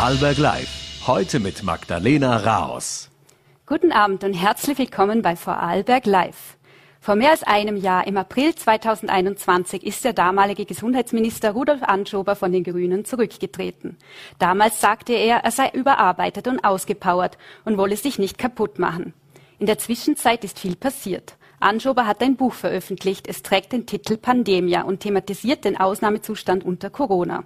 Vorarlberg Live. Heute mit Magdalena Raos. Guten Abend und herzlich willkommen bei Vorarlberg Live. Vor mehr als einem Jahr, im April 2021, ist der damalige Gesundheitsminister Rudolf Anschober von den Grünen zurückgetreten. Damals sagte er, er sei überarbeitet und ausgepowert und wolle sich nicht kaputt machen. In der Zwischenzeit ist viel passiert. Anschober hat ein Buch veröffentlicht. Es trägt den Titel Pandemia und thematisiert den Ausnahmezustand unter Corona.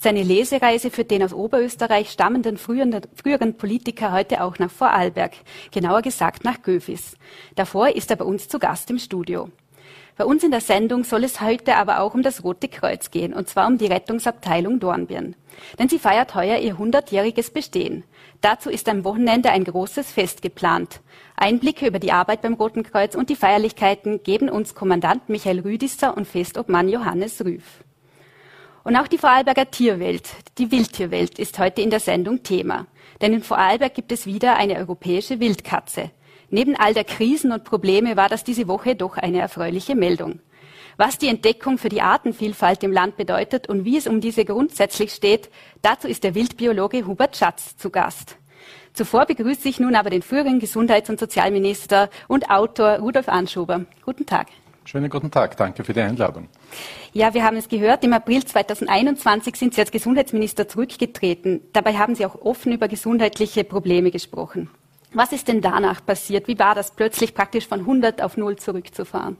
Seine Lesereise führt den aus Oberösterreich stammenden früheren, Politiker heute auch nach Vorarlberg, genauer gesagt nach Göfis. Davor ist er bei uns zu Gast im Studio. Bei uns in der Sendung soll es heute aber auch um das Rote Kreuz gehen, und zwar um die Rettungsabteilung Dornbirn. Denn sie feiert heuer ihr hundertjähriges Bestehen. Dazu ist am Wochenende ein großes Fest geplant. Einblicke über die Arbeit beim Roten Kreuz und die Feierlichkeiten geben uns Kommandant Michael Rüdisser und Festobmann Johannes Rüff. Und auch die Vorarlberger Tierwelt, die Wildtierwelt, ist heute in der Sendung Thema. Denn in Vorarlberg gibt es wieder eine europäische Wildkatze. Neben all der Krisen und Probleme war das diese Woche doch eine erfreuliche Meldung. Was die Entdeckung für die Artenvielfalt im Land bedeutet und wie es um diese grundsätzlich steht, dazu ist der Wildbiologe Hubert Schatz zu Gast. Zuvor begrüße ich nun aber den früheren Gesundheits- und Sozialminister und Autor Rudolf Anschober. Guten Tag. Schönen guten Tag, danke für die Einladung. Ja, wir haben es gehört, im April 2021 sind Sie als Gesundheitsminister zurückgetreten. Dabei haben Sie auch offen über gesundheitliche Probleme gesprochen. Was ist denn danach passiert? Wie war das plötzlich praktisch von 100 auf 0 zurückzufahren?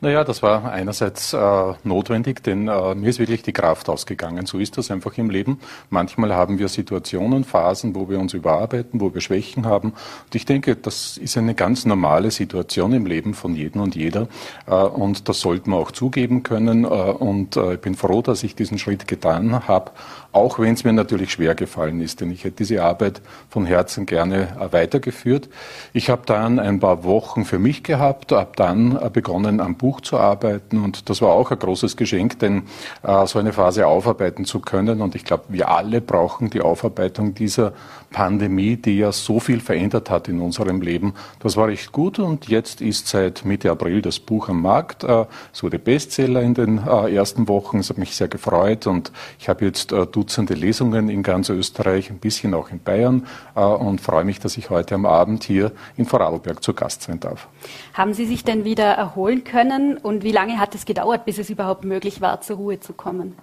Naja, das war einerseits äh, notwendig, denn äh, mir ist wirklich die Kraft ausgegangen. So ist das einfach im Leben. Manchmal haben wir Situationen, Phasen, wo wir uns überarbeiten, wo wir Schwächen haben. Und ich denke, das ist eine ganz normale Situation im Leben von jedem und jeder. Äh, und das sollten wir auch zugeben können. Äh, und äh, ich bin froh, dass ich diesen Schritt getan habe, auch wenn es mir natürlich schwer gefallen ist, denn ich hätte diese Arbeit von Herzen gerne äh, weitergeführt. Ich habe dann ein paar Wochen für mich gehabt, habe dann begonnen, am Buch zu arbeiten und das war auch ein großes Geschenk, denn äh, so eine Phase aufarbeiten zu können und ich glaube, wir alle brauchen die Aufarbeitung dieser Pandemie, die ja so viel verändert hat in unserem Leben. Das war echt gut und jetzt ist seit Mitte April das Buch am Markt. Äh, es wurde Bestseller in den äh, ersten Wochen, es hat mich sehr gefreut und ich habe jetzt äh, Dutzende Lesungen in ganz Österreich, ein bisschen auch in Bayern äh, und freue mich, dass ich heute am Abend hier in Vorarlberg zu Gast sein darf. Haben Sie sich denn wieder erholen können und wie lange hat es gedauert, bis es überhaupt möglich war, zur Ruhe zu kommen?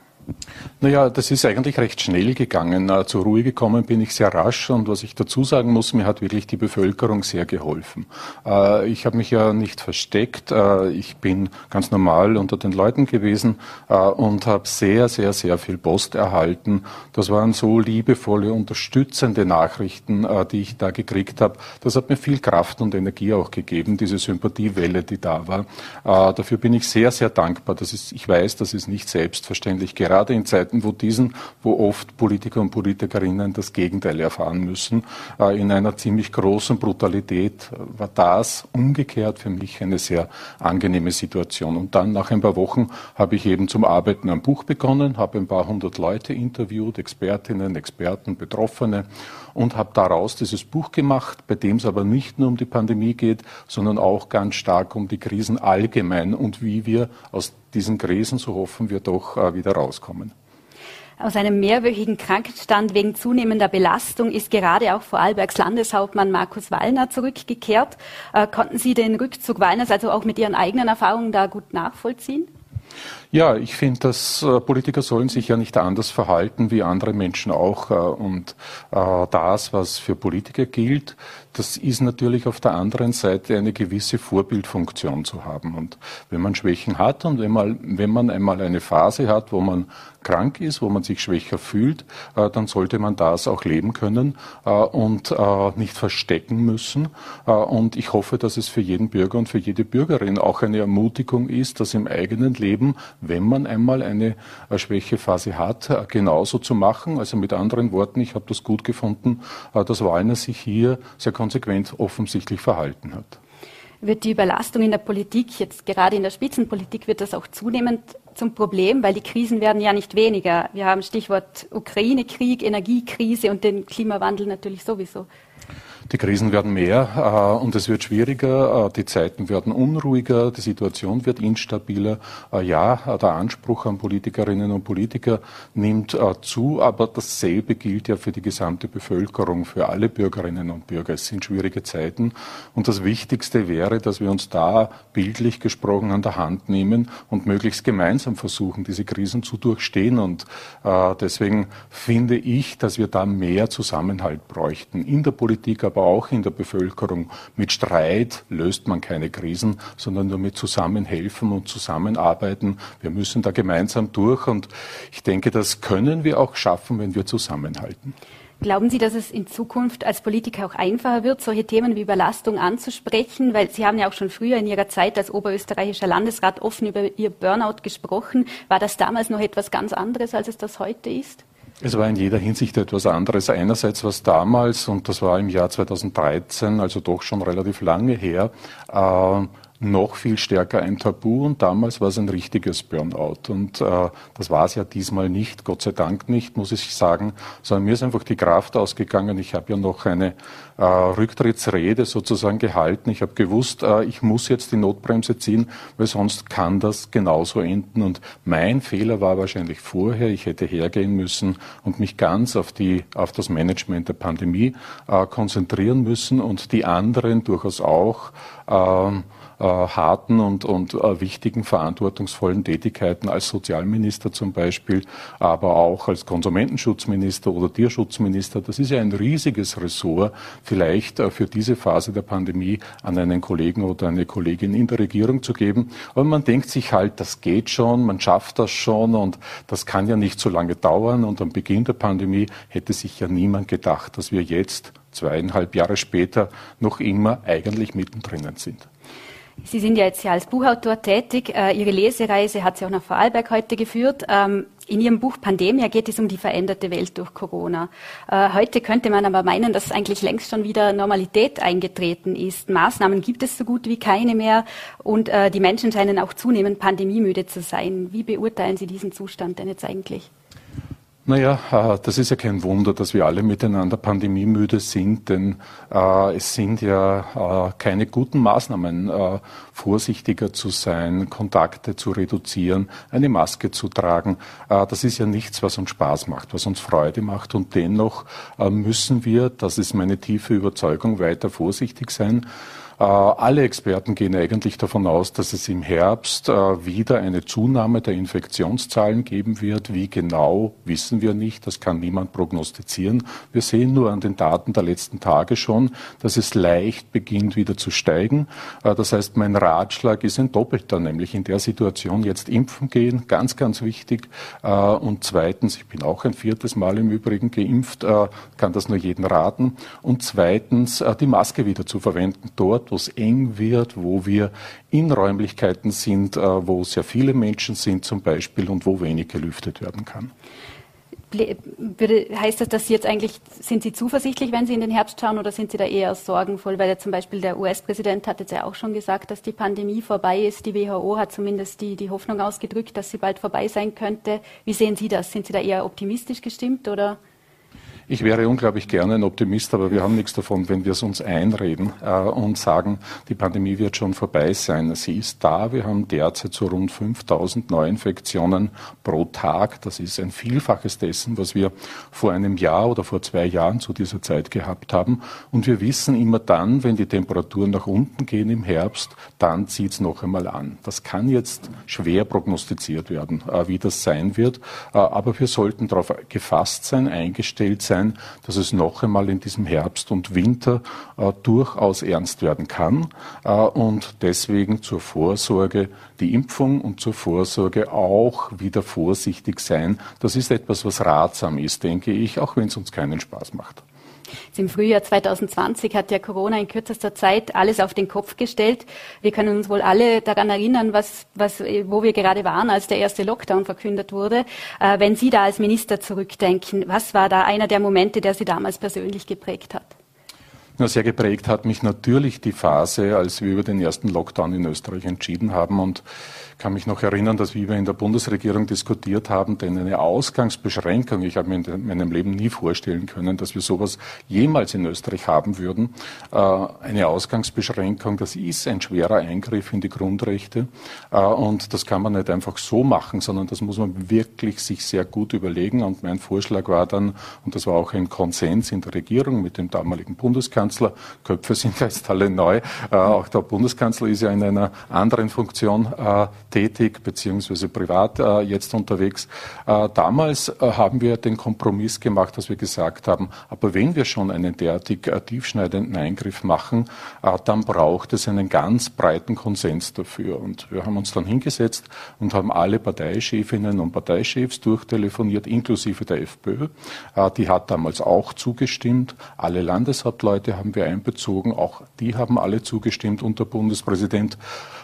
Naja, das ist eigentlich recht schnell gegangen. Äh, zur Ruhe gekommen bin ich sehr rasch und was ich dazu sagen muss, mir hat wirklich die Bevölkerung sehr geholfen. Äh, ich habe mich ja nicht versteckt. Äh, ich bin ganz normal unter den Leuten gewesen und habe sehr, sehr, sehr viel Post erhalten. Das waren so liebevolle, unterstützende Nachrichten, die ich da gekriegt habe. Das hat mir viel Kraft und Energie auch gegeben, diese Sympathiewelle, die da war. Dafür bin ich sehr, sehr dankbar. Das ist, ich weiß, das ist nicht selbstverständlich gerade gerade in Zeiten, wo diesen, wo oft Politiker und Politikerinnen das Gegenteil erfahren müssen, äh, in einer ziemlich großen Brutalität, äh, war das umgekehrt für mich eine sehr angenehme Situation. Und dann nach ein paar Wochen habe ich eben zum Arbeiten am Buch begonnen, habe ein paar hundert Leute interviewt, Expertinnen, Experten, Betroffene und habe daraus dieses Buch gemacht, bei dem es aber nicht nur um die Pandemie geht, sondern auch ganz stark um die Krisen allgemein und wie wir aus diesen Krisen, so hoffen wir doch, äh, wieder rauskommen. Aus einem mehrwöchigen Krankenstand wegen zunehmender Belastung ist gerade auch Vorarlbergs Landeshauptmann Markus Wallner zurückgekehrt. Äh, konnten Sie den Rückzug Wallners also auch mit Ihren eigenen Erfahrungen da gut nachvollziehen? Ja, ich finde, dass äh, Politiker sollen sich ja nicht anders verhalten wie andere Menschen auch. Äh, und äh, das, was für Politiker gilt, das ist natürlich auf der anderen Seite eine gewisse Vorbildfunktion zu haben. Und wenn man Schwächen hat und wenn man, wenn man einmal eine Phase hat, wo man krank ist, wo man sich schwächer fühlt, äh, dann sollte man das auch leben können äh, und äh, nicht verstecken müssen. Und ich hoffe, dass es für jeden Bürger und für jede Bürgerin auch eine Ermutigung ist, das im eigenen Leben, wenn man einmal eine äh, Schwächephase hat, äh, genauso zu machen. Also mit anderen Worten, ich habe das gut gefunden, dass Wallner sich hier sehr konsequent offensichtlich verhalten hat. Wird die Überlastung in der Politik, jetzt gerade in der Spitzenpolitik, wird das auch zunehmend zum Problem, weil die Krisen werden ja nicht weniger. Wir haben Stichwort Ukraine-Krieg, Energiekrise und den Klimawandel natürlich sowieso. Die Krisen werden mehr äh, und es wird schwieriger, äh, die Zeiten werden unruhiger, die Situation wird instabiler. Äh, ja, der Anspruch an Politikerinnen und Politiker nimmt äh, zu, aber dasselbe gilt ja für die gesamte Bevölkerung, für alle Bürgerinnen und Bürger. Es sind schwierige Zeiten und das Wichtigste wäre, dass wir uns da bildlich gesprochen an der Hand nehmen und möglichst gemeinsam versuchen, diese Krisen zu durchstehen. Und äh, deswegen finde ich, dass wir da mehr Zusammenhalt bräuchten in der Politik, aber auch in der Bevölkerung. Mit Streit löst man keine Krisen, sondern nur mit Zusammenhelfen und Zusammenarbeiten. Wir müssen da gemeinsam durch und ich denke, das können wir auch schaffen, wenn wir zusammenhalten. Glauben Sie, dass es in Zukunft als Politiker auch einfacher wird, solche Themen wie Überlastung anzusprechen? Weil Sie haben ja auch schon früher in Ihrer Zeit als oberösterreichischer Landesrat offen über Ihr Burnout gesprochen. War das damals noch etwas ganz anderes, als es das heute ist? Es war in jeder Hinsicht etwas anderes. Einerseits was damals, und das war im Jahr 2013, also doch schon relativ lange her, äh, noch viel stärker ein Tabu und damals war es ein richtiges Burnout. Und äh, das war es ja diesmal nicht, Gott sei Dank nicht, muss ich sagen, sondern mir ist einfach die Kraft ausgegangen. Ich habe ja noch eine äh, Rücktrittsrede sozusagen gehalten. Ich habe gewusst, äh, ich muss jetzt die Notbremse ziehen, weil sonst kann das genauso enden. Und mein Fehler war wahrscheinlich vorher, ich hätte hergehen müssen und mich ganz auf, die, auf das Management der Pandemie äh, konzentrieren müssen und die anderen durchaus auch. Äh, harten und, und äh, wichtigen, verantwortungsvollen Tätigkeiten als Sozialminister zum Beispiel, aber auch als Konsumentenschutzminister oder Tierschutzminister. Das ist ja ein riesiges Ressort, vielleicht äh, für diese Phase der Pandemie an einen Kollegen oder eine Kollegin in der Regierung zu geben. Aber man denkt sich halt, das geht schon, man schafft das schon und das kann ja nicht so lange dauern. Und am Beginn der Pandemie hätte sich ja niemand gedacht, dass wir jetzt zweieinhalb Jahre später noch immer eigentlich mittendrin sind. Sie sind ja jetzt ja als Buchautor tätig. Äh, Ihre Lesereise hat Sie auch nach Vorarlberg heute geführt. Ähm, in Ihrem Buch Pandemia geht es um die veränderte Welt durch Corona. Äh, heute könnte man aber meinen, dass eigentlich längst schon wieder Normalität eingetreten ist. Maßnahmen gibt es so gut wie keine mehr und äh, die Menschen scheinen auch zunehmend pandemiemüde zu sein. Wie beurteilen Sie diesen Zustand denn jetzt eigentlich? Naja, äh, das ist ja kein Wunder, dass wir alle miteinander pandemiemüde sind, denn äh, es sind ja äh, keine guten Maßnahmen, vorsichtiger zu sein, Kontakte zu reduzieren, eine Maske zu tragen. Das ist ja nichts, was uns Spaß macht, was uns Freude macht und dennoch müssen wir, das ist meine tiefe Überzeugung, weiter vorsichtig sein. Äh, alle Experten gehen eigentlich davon aus, dass es im Herbst äh, wieder eine Zunahme der Infektionszahlen geben wird. Wie genau, wissen wir nicht. Das kann niemand prognostizieren. Wir sehen nur an den Daten der letzten Tage schon, dass es leicht beginnt wieder zu steigen. Äh, das heißt, mein Ratschlag ist ein doppelter, nämlich in der Situation jetzt impfen gehen, ganz, ganz wichtig. Und zweitens, ich bin auch ein viertes Mal im Übrigen geimpft, kann das nur jedem raten. Und zweitens, die Maske wieder zu verwenden dort, wo es eng wird, wo wir in Räumlichkeiten sind, äh, wo sehr viele Menschen sind zum Beispiel und wo wenig gelüftet werden kann. Heißt das, dass Sie jetzt eigentlich, sind Sie zuversichtlich, wenn Sie in den Herbst schauen, oder sind Sie da eher sorgenvoll? Weil ja zum Beispiel der US-Präsident hat jetzt ja auch schon gesagt, dass die Pandemie vorbei ist. Die WHO hat zumindest die, die Hoffnung ausgedrückt, dass sie bald vorbei sein könnte. Wie sehen Sie das? Sind Sie da eher optimistisch gestimmt oder? Ich wäre unglaublich gerne ein Optimist, aber wir haben nichts davon, wenn wir es uns einreden äh, und sagen, die Pandemie wird schon vorbei sein. Sie ist da. Wir haben derzeit so rund 5000 Neuinfektionen pro Tag. Das ist ein Vielfaches dessen, was wir vor einem Jahr oder vor zwei Jahren zu dieser Zeit gehabt haben. Und wir wissen immer dann, wenn die Temperaturen nach unten gehen im Herbst, dann zieht es noch einmal an. Das kann jetzt schwer prognostiziert werden, äh, wie das sein wird. Äh, aber wir sollten darauf gefasst sein, eingestellt sein, sein, dass es noch einmal in diesem Herbst und Winter äh, durchaus ernst werden kann äh, und deswegen zur Vorsorge die Impfung und zur Vorsorge auch wieder vorsichtig sein. Das ist etwas, was ratsam ist, denke ich, auch wenn es uns keinen Spaß macht. Im Frühjahr 2020 hat ja Corona in kürzester Zeit alles auf den Kopf gestellt. Wir können uns wohl alle daran erinnern, was, was, wo wir gerade waren, als der erste Lockdown verkündet wurde. Äh, wenn Sie da als Minister zurückdenken, was war da einer der Momente, der Sie damals persönlich geprägt hat? Na, sehr geprägt hat mich natürlich die Phase, als wir über den ersten Lockdown in Österreich entschieden haben und kann mich noch erinnern, dass wir in der Bundesregierung diskutiert haben, denn eine Ausgangsbeschränkung, ich habe mir in meinem Leben nie vorstellen können, dass wir sowas jemals in Österreich haben würden. Äh, eine Ausgangsbeschränkung, das ist ein schwerer Eingriff in die Grundrechte äh, und das kann man nicht einfach so machen, sondern das muss man wirklich sich sehr gut überlegen und mein Vorschlag war dann, und das war auch ein Konsens in der Regierung mit dem damaligen Bundeskanzler, Köpfe sind jetzt alle neu, äh, auch der Bundeskanzler ist ja in einer anderen Funktion tätig beziehungsweise privat äh, jetzt unterwegs. Äh, damals äh, haben wir den Kompromiss gemacht, dass wir gesagt haben, aber wenn wir schon einen derartig äh, tiefschneidenden Eingriff machen, äh, dann braucht es einen ganz breiten Konsens dafür. Und wir haben uns dann hingesetzt und haben alle Parteichefinnen und Parteichefs durchtelefoniert, inklusive der FPÖ. Äh, die hat damals auch zugestimmt. Alle Landeshauptleute haben wir einbezogen, auch die haben alle zugestimmt und der Bundespräsident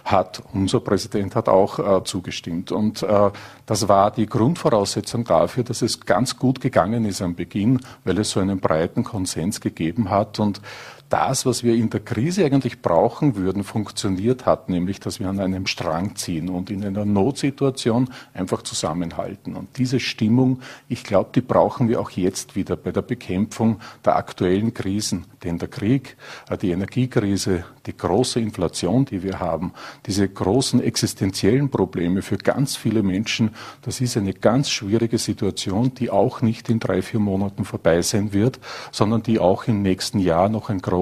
hat, unser Präsident hat auch äh, zugestimmt. Und äh, das war die Grundvoraussetzung dafür, dass es ganz gut gegangen ist am Beginn, weil es so einen breiten Konsens gegeben hat. Und das, was wir in der Krise eigentlich brauchen würden, funktioniert hat, nämlich dass wir an einem Strang ziehen und in einer Notsituation einfach zusammenhalten. Und diese Stimmung, ich glaube, die brauchen wir auch jetzt wieder bei der Bekämpfung der aktuellen Krisen. Denn der Krieg, äh, die Energiekrise, die große Inflation, die wir haben, diese großen existenziellen Probleme für ganz viele Menschen, das ist eine ganz schwierige Situation, die auch nicht in drei, vier Monaten vorbei sein wird, sondern die auch im nächsten Jahr noch ein großes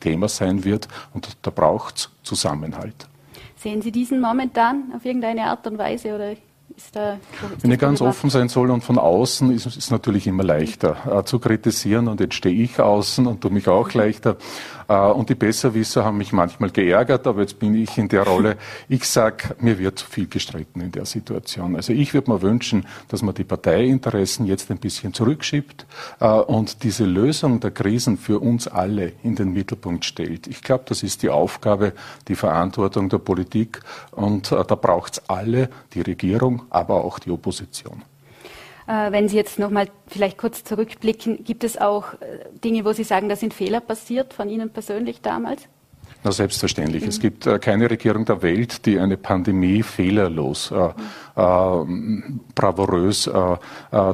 Thema sein wird. Und da braucht es Zusammenhalt. Sehen Sie diesen momentan auf irgendeine Art und Weise oder ist da, Wenn ich ganz offen sein soll und von außen ist es natürlich immer leichter äh, zu kritisieren und jetzt stehe ich außen und tue mich auch leichter. Äh, und die Besserwisser haben mich manchmal geärgert, aber jetzt bin ich in der Rolle. Ich sage, mir wird zu viel gestritten in der Situation. Also ich würde mir wünschen, dass man die Parteiinteressen jetzt ein bisschen zurückschiebt äh, und diese Lösung der Krisen für uns alle in den Mittelpunkt stellt. Ich glaube, das ist die Aufgabe, die Verantwortung der Politik und äh, da braucht es alle, die Regierung, aber auch die Opposition. Äh, wenn Sie jetzt noch mal vielleicht kurz zurückblicken, gibt es auch äh, Dinge, wo Sie sagen, da sind Fehler passiert von Ihnen persönlich damals? Na, selbstverständlich. Mhm. Es gibt äh, keine Regierung der Welt, die eine Pandemie fehlerlos, äh, äh, bravourös äh,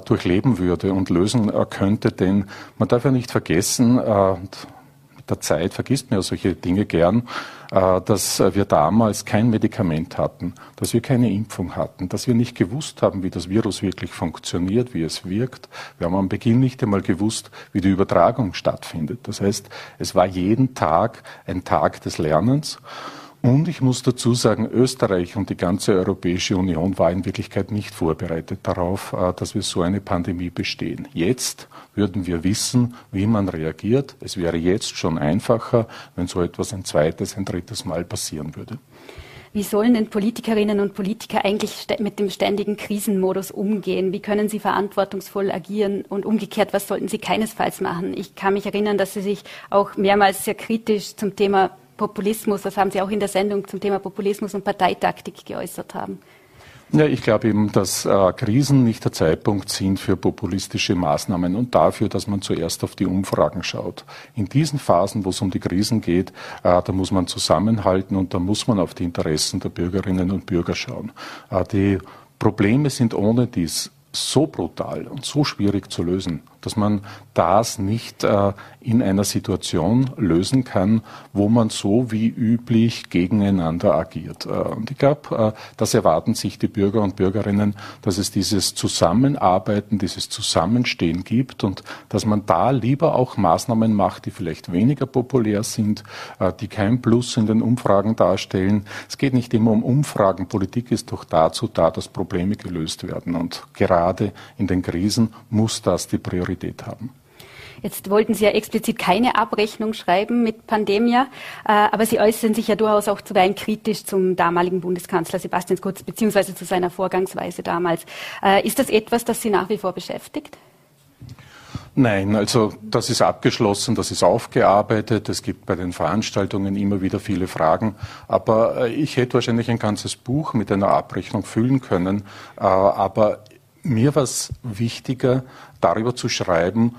durchleben würde und lösen könnte. Denn man darf ja nicht vergessen, mit der Zeit vergisst man ja solche Dinge gern, dass wir damals kein Medikament hatten, dass wir keine Impfung hatten, dass wir nicht gewusst haben, wie das Virus wirklich funktioniert, wie es wirkt. Wir haben am Beginn nicht einmal gewusst, wie die Übertragung stattfindet. Das heißt, es war jeden Tag ein Tag des Lernens. Und ich muss dazu sagen, Österreich und die ganze Europäische Union war in Wirklichkeit nicht vorbereitet darauf, äh, dass wir so eine Pandemie bestehen. Jetzt würden wir wissen, wie man reagiert. Es wäre jetzt schon einfacher, wenn so etwas ein zweites, ein drittes Mal passieren würde. Wie sollen denn Politikerinnen und Politiker eigentlich mit dem ständigen Krisenmodus umgehen? Wie können sie verantwortungsvoll agieren und umgekehrt, was sollten sie keinesfalls machen? Ich kann mich erinnern, dass Sie sich auch mehrmals sehr kritisch zum Thema Populismus, das haben Sie auch in der Sendung zum Thema Populismus und Parteitaktik geäußert haben. Ja, ich glaube eben, dass äh, Krisen nicht der Zeitpunkt sind für populistische Maßnahmen und dafür, dass man zuerst auf die Umfragen schaut. In diesen Phasen, wo es um die Krisen geht, äh, da muss man zusammenhalten und da muss man auf die Interessen der Bürgerinnen und Bürger schauen. Äh, die Probleme sind ohne dies so brutal und so schwierig zu lösen, dass man das nicht äh, in einer Situation lösen kann, wo man so wie üblich gegeneinander agiert. Äh, und ich glaube, äh, das erwarten sich die Bürger und Bürgerinnen, dass es dieses Zusammenarbeiten, dieses Zusammenstehen gibt und dass man da lieber auch Maßnahmen macht, die vielleicht weniger populär sind, äh, die kein Plus in den Umfragen darstellen. Es geht nicht immer um Umfragen. Politik ist doch dazu da, dass Probleme gelöst werden. Und gerade in den Krisen muss das die Priorität Priorität haben. Jetzt wollten Sie ja explizit keine Abrechnung schreiben mit Pandemia, äh, aber Sie äußern sich ja durchaus auch zuweilen kritisch zum damaligen Bundeskanzler Sebastian Kurz beziehungsweise zu seiner Vorgangsweise damals. Äh, ist das etwas, das Sie nach wie vor beschäftigt? Nein, also das ist abgeschlossen, das ist aufgearbeitet. Es gibt bei den Veranstaltungen immer wieder viele Fragen. Aber äh, ich hätte wahrscheinlich ein ganzes Buch mit einer Abrechnung füllen können. Aber mir war es wichtiger, darüber zu schreiben,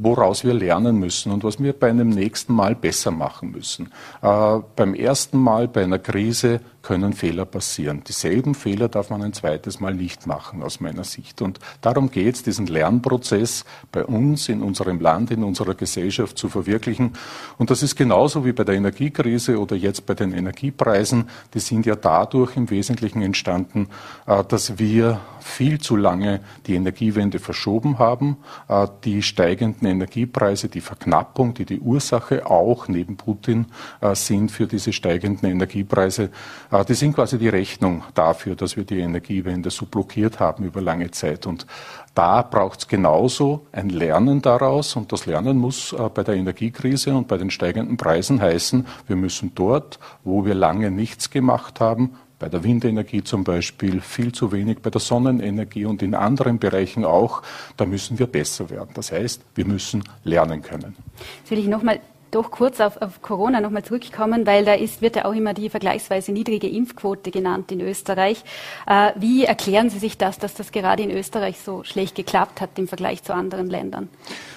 woraus wir lernen müssen und was wir bei einem nächsten Mal besser machen müssen. Äh, beim ersten Mal bei einer Krise können Fehler passieren. Dieselben Fehler darf man ein zweites Mal nicht machen, aus meiner Sicht. Und darum geht es, diesen Lernprozess bei uns, in unserem Land, in unserer Gesellschaft zu verwirklichen. Und das ist genauso wie bei der Energiekrise oder jetzt bei den Energiepreisen. Die sind ja dadurch im Wesentlichen entstanden, äh, dass wir viel zu lange die Energiewende verschoben haben. Äh, die steigenden Energiepreise, die Verknappung, die die Ursache auch neben Putin äh, sind für diese steigenden Energiepreise, die sind quasi die Rechnung dafür, dass wir die Energiewende so blockiert haben über lange Zeit. Und da braucht es genauso ein Lernen daraus. Und das Lernen muss bei der Energiekrise und bei den steigenden Preisen heißen, wir müssen dort, wo wir lange nichts gemacht haben, bei der Windenergie zum Beispiel viel zu wenig, bei der Sonnenenergie und in anderen Bereichen auch. Da müssen wir besser werden. Das heißt, wir müssen lernen können. Jetzt will ich nochmal doch kurz auf, auf Corona nochmal zurückkommen, weil da ist, wird ja auch immer die vergleichsweise niedrige Impfquote genannt in Österreich. Äh, wie erklären Sie sich das, dass das gerade in Österreich so schlecht geklappt hat im Vergleich zu anderen Ländern?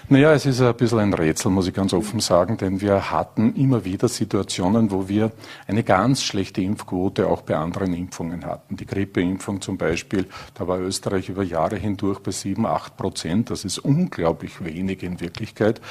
Naja, es ist ein bisschen ein Rätsel, muss ich ganz offen sagen, denn wir hatten immer wieder Situationen, wo wir eine ganz schlechte Impfquote auch bei anderen Impfungen hatten. Die Grippeimpfung zum Beispiel, da war Österreich über Jahre hindurch bei sieben, acht Prozent. Das ist unglaublich wenig in Wirklichkeit.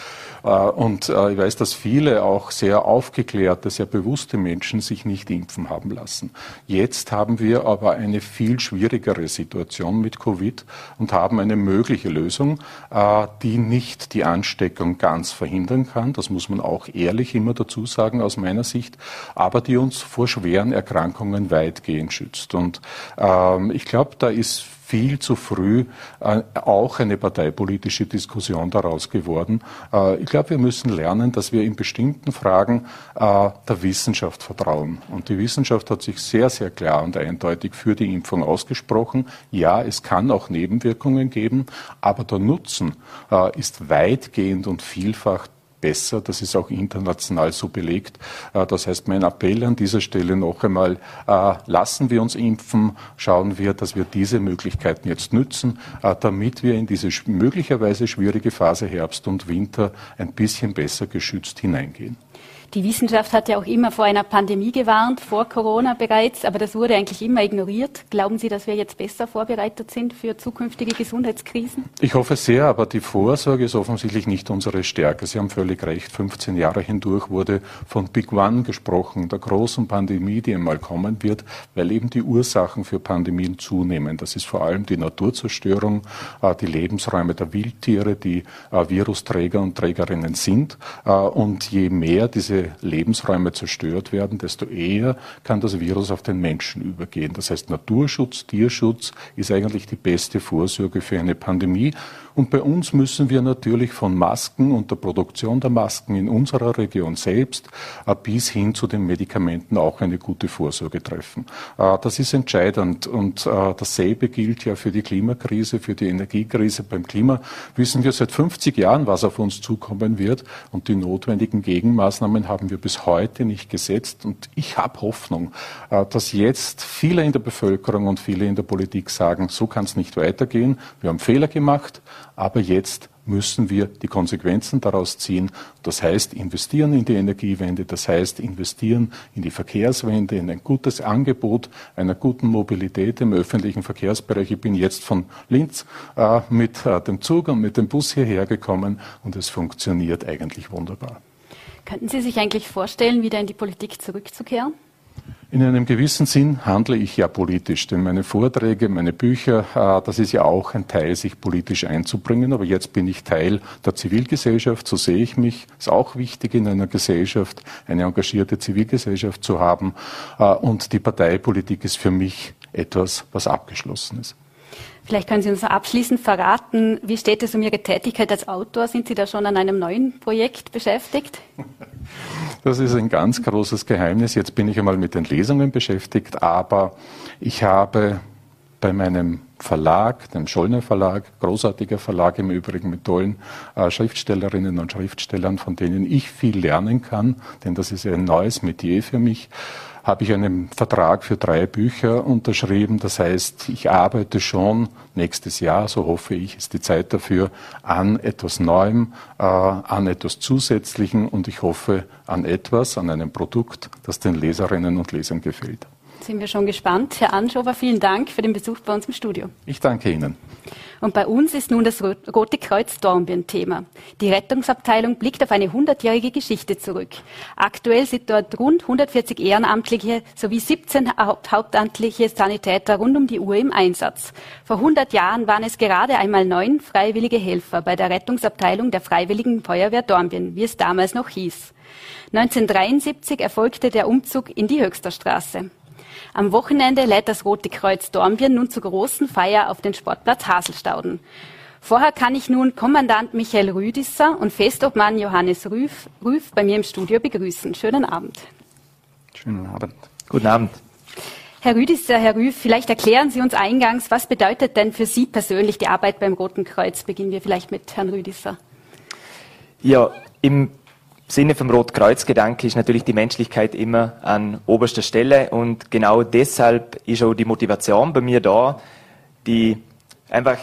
Äh, und äh, ich weiß, dass viele auch sehr aufgeklärte, sehr bewusste Menschen sich nicht impfen haben lassen. Jetzt haben wir aber eine viel schwierigere Situation mit Covid und haben eine mögliche Lösung, äh, die nicht die Ansteckung ganz verhindern kann. Das muss man auch ehrlich immer dazu sagen aus meiner Sicht, aber die uns vor schweren Erkrankungen weitgehend schützt. Und ähm, ich glaube, da ist viel zu früh äh, auch eine parteipolitische Diskussion daraus geworden. Äh, ich glaube, wir müssen lernen, dass wir in bestimmten Fragen äh, der Wissenschaft vertrauen. Und die Wissenschaft hat sich sehr, sehr klar und eindeutig für die Impfung ausgesprochen. Ja, es kann auch Nebenwirkungen geben, aber der Nutzen ist weitgehend und vielfach besser. Das ist auch international so belegt. Äh, das heißt, mein Appell an dieser Stelle noch einmal, äh, lassen wir uns impfen, schauen wir, dass wir diese Möglichkeiten jetzt nützen, äh, damit wir in diese möglicherweise schwierige Phase Herbst und Winter ein bisschen besser geschützt hineingehen. Die Wissenschaft hat ja auch immer vor einer Pandemie gewarnt, vor Corona bereits, aber das wurde eigentlich immer ignoriert. Glauben Sie, dass wir jetzt besser vorbereitet sind für zukünftige Gesundheitskrisen? Ich hoffe sehr, aber die Vorsorge ist offensichtlich nicht unsere Stärke. Sie haben völlig recht. 15 Jahre hindurch wurde von Big One gesprochen, der großen Pandemie, die einmal kommen wird, weil eben die Ursachen für Pandemien zunehmen. Das ist vor allem die Naturzerstörung, äh, die Lebensräume der Wildtiere, die äh, Virusträger und Trägerinnen sind. Äh, und je mehr diese Lebensräume zerstört werden, desto eher kann das Virus auf den Menschen übergehen. Das heißt, Naturschutz, Tierschutz ist eigentlich die beste Vorsorge für eine Pandemie. Und bei uns müssen wir natürlich von Masken und der Produktion der Masken in unserer Region selbst äh, bis hin zu den Medikamenten auch eine gute Vorsorge treffen. Äh, das ist entscheidend. Und äh, dasselbe gilt ja für die Klimakrise, für die Energiekrise. Beim Klima wissen wir seit 50 Jahren, was auf uns zukommen wird. Und die notwendigen Gegenmaßnahmen haben wir bis heute nicht gesetzt. Und ich habe Hoffnung, dass jetzt viele in der Bevölkerung und viele in der Politik sagen, so kann es nicht weitergehen. Wir haben Fehler gemacht. Aber jetzt müssen wir die Konsequenzen daraus ziehen. Das heißt, investieren in die Energiewende, das heißt, investieren in die Verkehrswende, in ein gutes Angebot einer guten Mobilität im öffentlichen Verkehrsbereich. Ich bin jetzt von Linz äh, mit äh, dem Zug und mit dem Bus hierher gekommen und es funktioniert eigentlich wunderbar. Könnten Sie sich eigentlich vorstellen, wieder in die Politik zurückzukehren? In einem gewissen Sinn handle ich ja politisch, denn meine Vorträge, meine Bücher, äh, das ist ja auch ein Teil, sich politisch einzubringen. Aber jetzt bin ich Teil der Zivilgesellschaft, so sehe ich mich. Es Ist auch wichtig in einer Gesellschaft, eine engagierte Zivilgesellschaft zu haben. Äh, und die Parteipolitik ist für mich etwas, was abgeschlossen ist. Vielleicht können Sie uns abschließend verraten, wie steht es um Ihre Tätigkeit als Autor? Sind Sie da schon an einem neuen Projekt beschäftigt? Das ist ein ganz großes Geheimnis. Jetzt bin ich einmal mit den Lesungen beschäftigt, aber ich habe bei meinem Verlag, dem Schollner Verlag, großartiger Verlag im Übrigen mit tollen äh, Schriftstellerinnen und Schriftstellern, von denen ich viel lernen kann, denn das ist ein neues Metier für mich habe ich einen Vertrag für drei Bücher unterschrieben. Das heißt, ich arbeite schon nächstes Jahr, so hoffe ich, ist die Zeit dafür, an etwas Neuem, äh, an etwas Zusätzlichen und ich hoffe an etwas, an einem Produkt, das den Leserinnen und Lesern gefällt. Sind wir schon gespannt. Herr Anschober, vielen Dank für den Besuch bei uns im Studio. Ich danke Ihnen. Und bei uns ist nun das Rote Kreuz Dornbirn Thema. Die Rettungsabteilung blickt auf eine hundertjährige Geschichte zurück. Aktuell sind dort rund 140 Ehrenamtliche sowie 17 hauptamtliche Sanitäter rund um die Uhr im Einsatz. Vor 100 Jahren waren es gerade einmal neun freiwillige Helfer bei der Rettungsabteilung der Freiwilligen Feuerwehr Dornbirn, wie es damals noch hieß. 1973 erfolgte der Umzug in die Höchsterstraße. Am Wochenende lädt das Rote Kreuz Dornbirn nun zur großen Feier auf den Sportplatz Haselstauden. Vorher kann ich nun Kommandant Michael Rüdisser und Festobmann Johannes Rüff, Rüff bei mir im Studio begrüßen. Schönen Abend. Schönen Abend. Guten Abend. Herr Rüdisser, Herr Rüff, vielleicht erklären Sie uns eingangs, was bedeutet denn für Sie persönlich die Arbeit beim Roten Kreuz? Beginnen wir vielleicht mit Herrn Rüdisser. Ja, im Sinne vom Rotkreuz-Gedanke ist natürlich die Menschlichkeit immer an oberster Stelle und genau deshalb ist auch die Motivation bei mir da, die einfach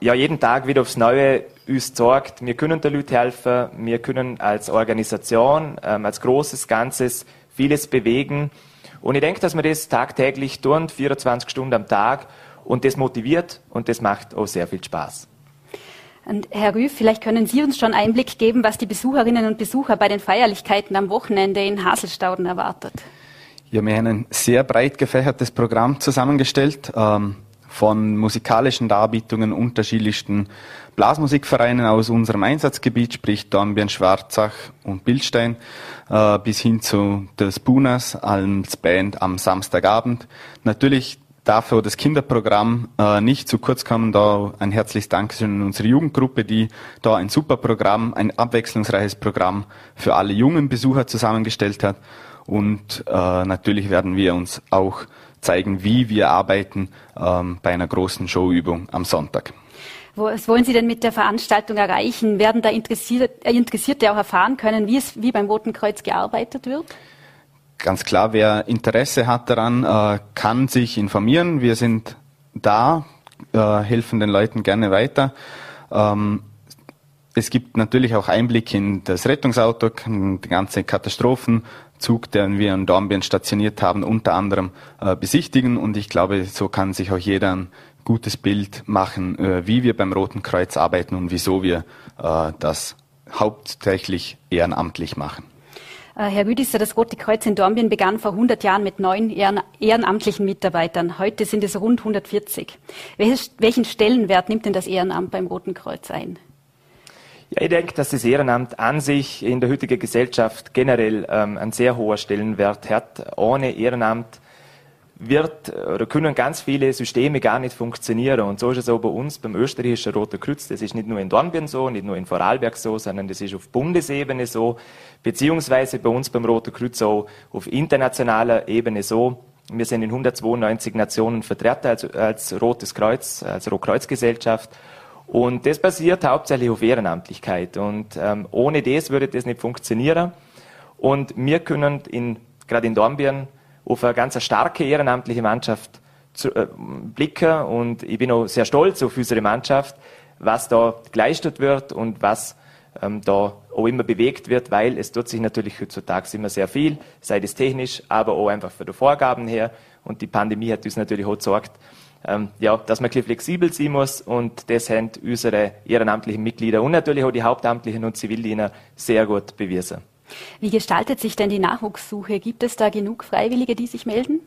ja, jeden Tag wieder aufs Neue uns sorgt, wir können den Leuten helfen, wir können als Organisation, ähm, als großes Ganzes vieles bewegen und ich denke, dass wir das tagtäglich tun, 24 Stunden am Tag und das motiviert und das macht auch sehr viel Spaß. Und Herr Rüff, vielleicht können Sie uns schon Einblick geben, was die Besucherinnen und Besucher bei den Feierlichkeiten am Wochenende in Haselstauden erwartet. Ja, wir haben ein sehr breit gefächertes Programm zusammengestellt. Ähm, von musikalischen Darbietungen unterschiedlichsten Blasmusikvereinen aus unserem Einsatzgebiet, sprich Dornbirn, Schwarzach und Bildstein, äh, bis hin zu des Bunas als Band am Samstagabend. Natürlich darf auch das Kinderprogramm äh, nicht zu kurz kommen. Da ein herzliches Dankeschön an unsere Jugendgruppe, die da ein super Programm, ein abwechslungsreiches Programm für alle jungen Besucher zusammengestellt hat. Und äh, natürlich werden wir uns auch zeigen, wie wir arbeiten ähm, bei einer großen Showübung am Sonntag. Was wollen Sie denn mit der Veranstaltung erreichen? Werden da Interessierte, äh, Interessierte auch erfahren können, wie es wie beim Roten Kreuz gearbeitet wird? Ganz klar, wer Interesse hat daran, äh, kann sich informieren. Wir sind da, äh, helfen den Leuten gerne weiter. Ähm, es gibt natürlich auch Einblick in das Rettungsauto, den ganzen Katastrophenzug, den wir in Dornbirn stationiert haben, unter anderem äh, besichtigen. Und ich glaube, so kann sich auch jeder ein gutes Bild machen, äh, wie wir beim Roten Kreuz arbeiten und wieso wir äh, das hauptsächlich ehrenamtlich machen. Äh, Herr Rüdisser, das Rote Kreuz in Dornbirn begann vor 100 Jahren mit neun ehrenamtlichen Mitarbeitern. Heute sind es rund 140. Welchen Stellenwert nimmt denn das Ehrenamt beim Roten Kreuz ein? Ja, ich denke, dass das Ehrenamt an sich in der heutigen Gesellschaft generell ähm, einen sehr hohen Stellenwert hat. Ohne Ehrenamt wird oder können ganz viele Systeme gar nicht funktionieren. Und so ist es auch bei uns beim österreichischen Roten Kreuz. Das ist nicht nur in Dornbirn so, nicht nur in Vorarlberg so, sondern das ist auf Bundesebene so, beziehungsweise bei uns beim Roten Kreuz auch auf internationaler Ebene so. Wir sind in 192 Nationen vertreten als, als Rotes Kreuz, als Rotkreuzgesellschaft. Und das basiert hauptsächlich auf Ehrenamtlichkeit. Und ähm, ohne das würde das nicht funktionieren. Und wir können in, gerade in Dornbirn auf eine ganz starke ehrenamtliche Mannschaft zu, äh, blicken und ich bin auch sehr stolz auf unsere Mannschaft, was da geleistet wird und was ähm, da auch immer bewegt wird, weil es tut sich natürlich heutzutage immer sehr viel, sei es technisch, aber auch einfach für die Vorgaben her. Und die Pandemie hat uns natürlich auch gezeigt, ähm, ja, dass man flexibel sein muss und das haben unsere ehrenamtlichen Mitglieder und natürlich auch die Hauptamtlichen und Zivildiener sehr gut bewiesen. Wie gestaltet sich denn die Nachwuchssuche? Gibt es da genug Freiwillige, die sich melden?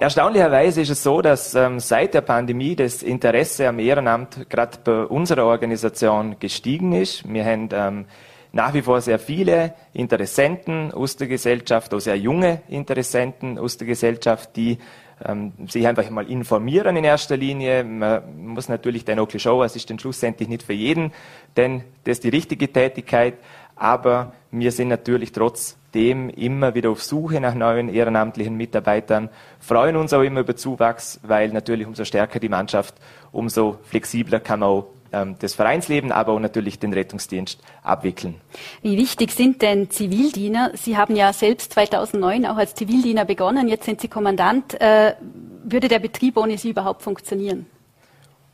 Erstaunlicherweise ist es so, dass ähm, seit der Pandemie das Interesse am Ehrenamt gerade bei unserer Organisation gestiegen ist. Wir haben ähm, nach wie vor sehr viele Interessenten aus der Gesellschaft, auch sehr junge Interessenten aus der Gesellschaft, die ähm, sich einfach mal informieren in erster Linie. Man muss natürlich dann auch schauen, es ist dann schlussendlich nicht für jeden, denn das ist die richtige Tätigkeit. Aber wir sind natürlich trotz dem immer wieder auf Suche nach neuen ehrenamtlichen Mitarbeitern, freuen uns auch immer über Zuwachs, weil natürlich umso stärker die Mannschaft, umso flexibler kann man auch ähm, das Vereinsleben, aber auch natürlich den Rettungsdienst abwickeln. Wie wichtig sind denn Zivildiener? Sie haben ja selbst 2009 auch als Zivildiener begonnen, jetzt sind Sie Kommandant. Äh, würde der Betrieb ohne Sie überhaupt funktionieren?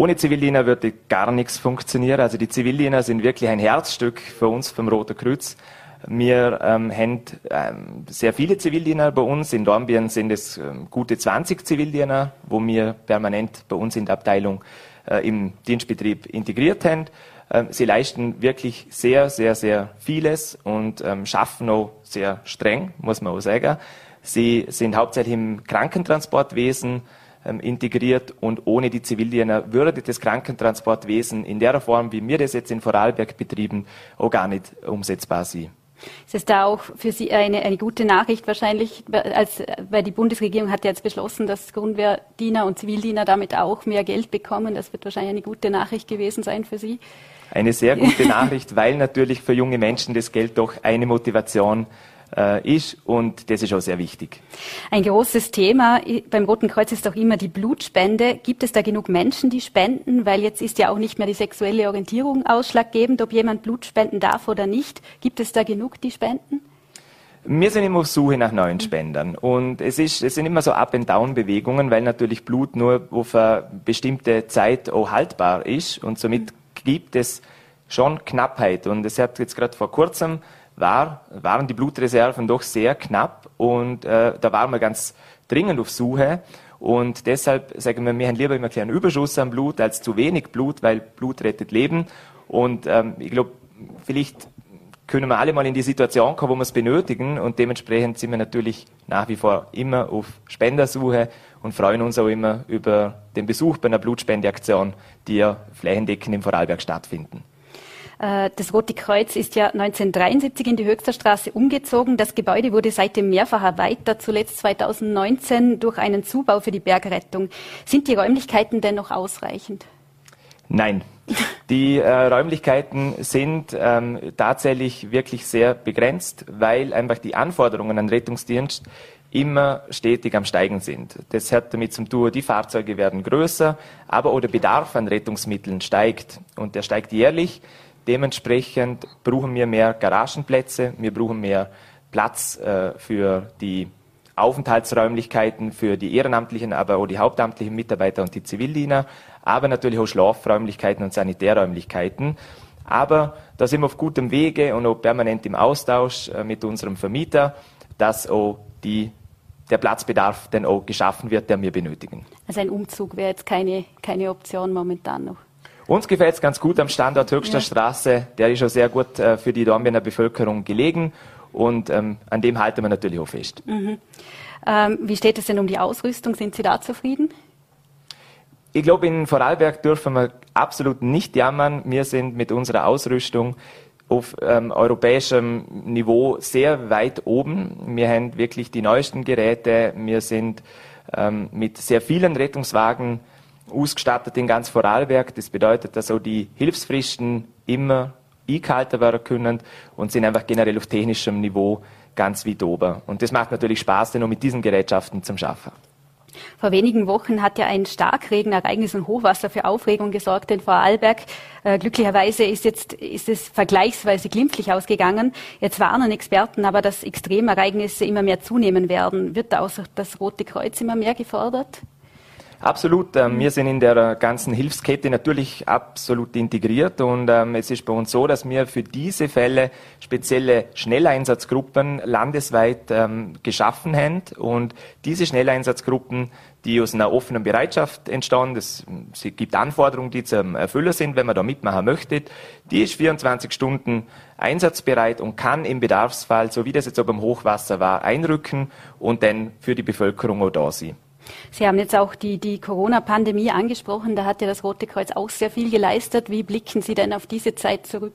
Ohne Zivildiener würde gar nichts funktionieren. Also die Zivildiener sind wirklich ein Herzstück für uns vom Roten Kreuz. Wir ähm, haben ähm, sehr viele Zivildiener bei uns. In Dornbirn sind es ähm, gute 20 Zivildiener, wo wir permanent bei uns in der Abteilung äh, im Dienstbetrieb integriert haben. Ähm, sie leisten wirklich sehr, sehr, sehr vieles und ähm, schaffen auch sehr streng, muss man auch sagen. Sie sind hauptsächlich im Krankentransportwesen integriert und ohne die Zivildiener würde das Krankentransportwesen in der Form, wie wir das jetzt in Vorarlberg betrieben, auch gar nicht umsetzbar sein. Ist es da auch für Sie eine, eine gute Nachricht wahrscheinlich, als, weil die Bundesregierung hat jetzt beschlossen, dass Grundwehrdiener und Zivildiener damit auch mehr Geld bekommen. Das wird wahrscheinlich eine gute Nachricht gewesen sein für Sie. Eine sehr gute Nachricht, weil natürlich für junge Menschen das Geld doch eine Motivation äh, ist und das ist auch sehr wichtig. Ein großes Thema beim Roten Kreuz ist auch immer die Blutspende. Gibt es da genug Menschen, die spenden? Weil jetzt ist ja auch nicht mehr die sexuelle Orientierung ausschlaggebend, ob jemand Blut spenden darf oder nicht. Gibt es da genug, die spenden? Wir sind immer auf Suche nach neuen Spendern und es, ist, es sind immer so Up-and-Down-Bewegungen, weil natürlich Blut nur auf eine bestimmte Zeit auch haltbar ist und somit gibt es schon Knappheit. Und es hat jetzt gerade vor kurzem war, waren die Blutreserven doch sehr knapp und äh, da waren wir ganz dringend auf Suche. Und deshalb sagen wir, wir haben lieber immer einen Überschuss an Blut als zu wenig Blut, weil Blut rettet Leben. Und ähm, ich glaube, vielleicht können wir alle mal in die Situation kommen, wo wir es benötigen. Und dementsprechend sind wir natürlich nach wie vor immer auf Spendersuche und freuen uns auch immer über den Besuch bei einer Blutspendeaktion, die ja flächendeckend im Vorarlberg stattfinden. Äh, das Rote Kreuz ist ja 1973 in die Höchsterstraße umgezogen. Das Gebäude wurde seitdem mehrfach erweitert, zuletzt 2019 durch einen Zubau für die Bergrettung. Sind die Räumlichkeiten denn noch ausreichend? Nein. Die äh, Räumlichkeiten sind ähm, tatsächlich wirklich sehr begrenzt, weil einfach die Anforderungen an Rettungsdienst immer stetig am Steigen sind. Das hat damit zum tun, die Fahrzeuge werden größer, aber auch der Bedarf an Rettungsmitteln steigt. Und der steigt jährlich. Dementsprechend brauchen wir mehr Garagenplätze, wir brauchen mehr Platz äh, für die Aufenthaltsräumlichkeiten für die ehrenamtlichen, aber auch die hauptamtlichen Mitarbeiter und die Zivildiener, aber natürlich auch Schlafräumlichkeiten und Sanitärräumlichkeiten. Aber da sind wir auf gutem Wege und auch permanent im Austausch äh, mit unserem Vermieter, dass auch die, der Platzbedarf dann auch geschaffen wird, den wir benötigen. Also ein Umzug wäre jetzt keine, keine Option momentan noch. Uns gefällt es ganz gut am Standort Höchster ja. Straße. Der ist schon sehr gut äh, für die Dornbirner Bevölkerung gelegen und ähm, an dem halten wir natürlich auch fest. Mhm. Ähm, wie steht es denn um die Ausrüstung? Sind Sie da zufrieden? Ich glaube, in Vorarlberg dürfen wir absolut nicht jammern. Wir sind mit unserer Ausrüstung auf ähm, europäischem Niveau sehr weit oben. Wir haben wirklich die neuesten Geräte. Wir sind ähm, mit sehr vielen Rettungswagen ausgestattet in ganz Vorarlberg. Das bedeutet, dass auch die Hilfsfristen immer eingehalten werden können und sind einfach generell auf technischem Niveau ganz weit oben. Und das macht natürlich Spaß, denn auch mit diesen Gerätschaften zum Schaffen. Vor wenigen Wochen hat ja ein Starkregenereignis und Hochwasser für Aufregung gesorgt in Vorarlberg. Äh, glücklicherweise ist jetzt ist es vergleichsweise glimpflich ausgegangen. Jetzt warnen Experten aber, dass Extremereignisse immer mehr zunehmen werden. Wird da auch das Rote Kreuz immer mehr gefordert? Absolut. Ähm, wir sind in der ganzen Hilfskette natürlich absolut integriert und ähm, es ist bei uns so, dass wir für diese Fälle spezielle Schnelleinsatzgruppen landesweit ähm, geschaffen haben und diese Schnelleinsatzgruppen, die aus einer offenen Bereitschaft entstanden, es, gibt Anforderungen, die zu erfüllen sind, wenn man da mitmachen möchte, die ist 24 Stunden einsatzbereit und kann im Bedarfsfall, so wie das jetzt auch beim Hochwasser war, einrücken und dann für die Bevölkerung auch da sein. Sie haben jetzt auch die, die Corona-Pandemie angesprochen. Da hat ja das Rote Kreuz auch sehr viel geleistet. Wie blicken Sie denn auf diese Zeit zurück?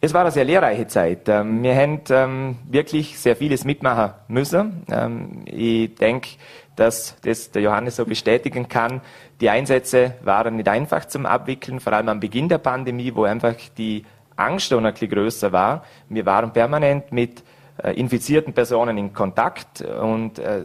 Es war eine sehr lehrreiche Zeit. Ähm, wir haben ähm, wirklich sehr vieles mitmachen müssen. Ähm, ich denke, dass das der Johannes so bestätigen kann. Die Einsätze waren nicht einfach zum Abwickeln, vor allem am Beginn der Pandemie, wo einfach die Angst noch ein bisschen größer war. Wir waren permanent mit äh, infizierten Personen in Kontakt und äh,